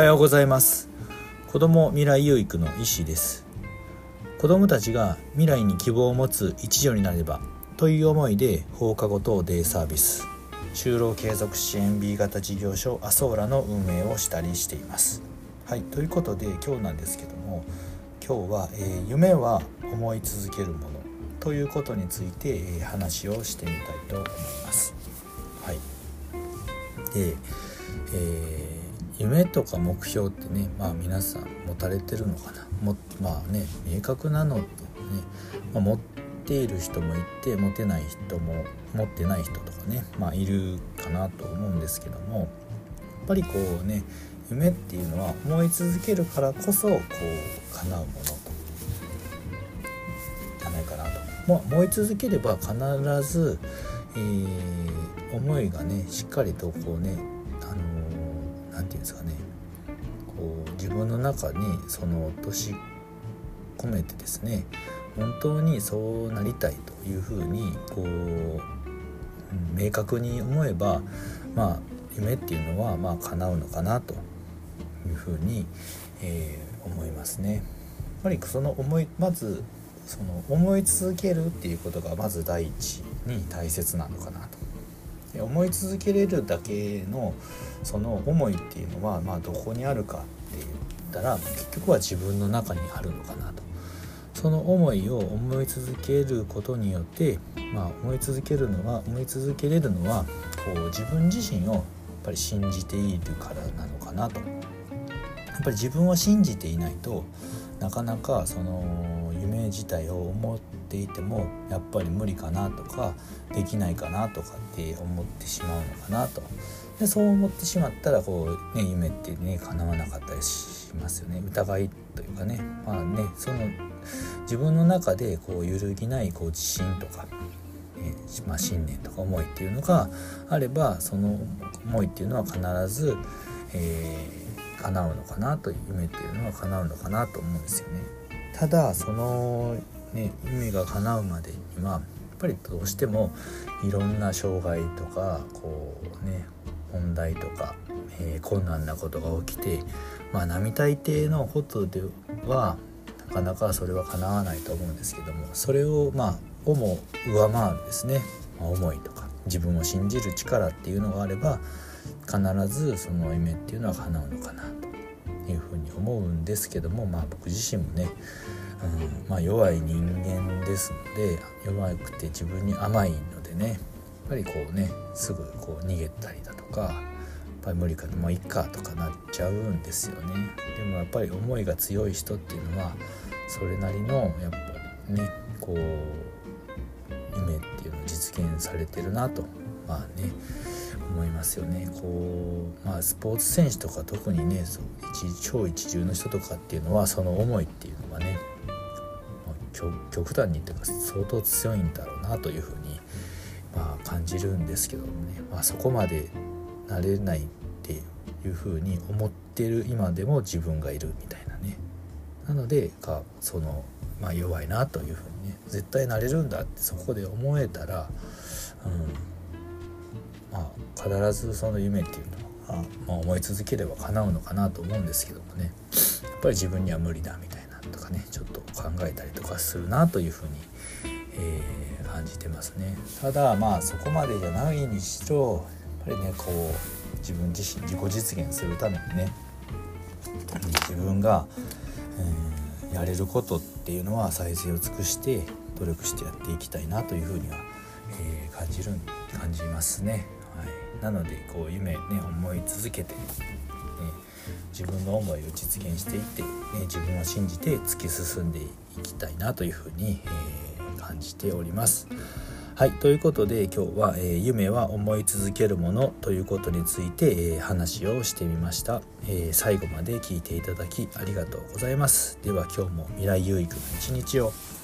はようございます。子ども未来有育の医師です。子どもたちが未来に希望を持つ一助になればという思いで放課後等デイサービス就労継続支援 B 型事業所アソーラの運営をしたりしています。はいということで今日なんですけども今日は、えー、夢は思い続けるものということについて、えー、話をしてみたいと思います。はい。で、えー夢とか目標ってねまあ皆さん持たれてるのかな。もまあね明確なのってね、まあ、持っている人もいて持てない人も持ってない人とかねまあいるかなと思うんですけどもやっぱりこうね夢っていうのは思い続けるからこそこう叶うものと。じゃないかなと、まあ、思い続ければ必ず、えー、思いがねしっかりとこうね何て言うんですかねこう自分の中にその落とし込めてですね本当にそうなりたいというふうにこう明確に思えばまあ夢っていうのはまあ叶うのかなというふうに、えー、思いますね。やっぱりその思いまずその思い続けるっていうことがまず第一に大切なのかなと思い続けれるだけのその思いっていうのは、まあ、どこにあるかって言ったら結局は自分の中にあるのかなと。その思いを思い続けることによって、まあ、思い続けるのは思い続けれるのはこう自分自身をやっぱり信じているからなのかなと。やっぱり自分を信じていないとなかなかその自体を思っていてもやっぱり無理かなとかできないかなとかって思ってしまうのかなと。でそう思ってしまったらこう、ね、夢ってね叶わなかったりしますよね。疑いというかね。まあねその自分の中でこう揺るぎないこう自信とか、ねまあ、信念とか思いっていうのがあればその思いっていうのは必ず、えー、叶うのかなという夢っていうのは叶うのかなと思うんですよね。ただそのね夢が叶うまでにはやっぱりどうしてもいろんな障害とかこうね問題とか、えー、困難なことが起きてまあ並大抵のことではなかなかそれは叶わないと思うんですけどもそれをまあをも上回るですね、まあ、思いとか自分を信じる力っていうのがあれば必ずその夢っていうのは叶うのかな。いうふうに思うんですけどもまあ僕自身もね、うんまあ、弱い人間ですので弱くて自分に甘いのでねやっぱりこうねすぐこう逃げたりだとかやっぱり無理かもういっかとかなっちゃうんですよね。でもやっぱり思いが強い人っていうのはそれなりのやっぱりねこう夢っていうのを実現されてるなとまあね思いますよね。こうまあスポーツ選手とか特にねそう超一流の人とかっていうのはその思いっていうのはね、まあ、極端に言ってか相当強いんだろうなというふうに、まあ、感じるんですけどもね、まあ、そこまでなれないっていうふうに思ってる今でも自分がいるみたいなね。なのでかその、まあ、弱いなというふうにね絶対なれるんだってそこで思えたら、うんまあ、必ずその夢っていうのは、まあ、思い続ければ叶うのかなと思うんですけどもねやっぱり自分には無理だみたいなとかねちょっと考えたりとかするなというふうに、えー、感じてますね。ただまあそこまでじゃないにしろやっぱりねこう自分自身自己実現するためにね自分が、えー、やれることっていうのは最善を尽くして努力してやっていきたいなというふうには、えー、感じる感じますね。なのでこう夢ね思い続けて、ね、自分の思いを実現していって、ね、自分を信じて突き進んでいきたいなというふうに、えー、感じております。はいということで今日は、えー、夢は思い続けるもの」ということについて、えー、話をしてみました、えー、最後まで聞いていただきありがとうございます。では今日も未来有益な一日を。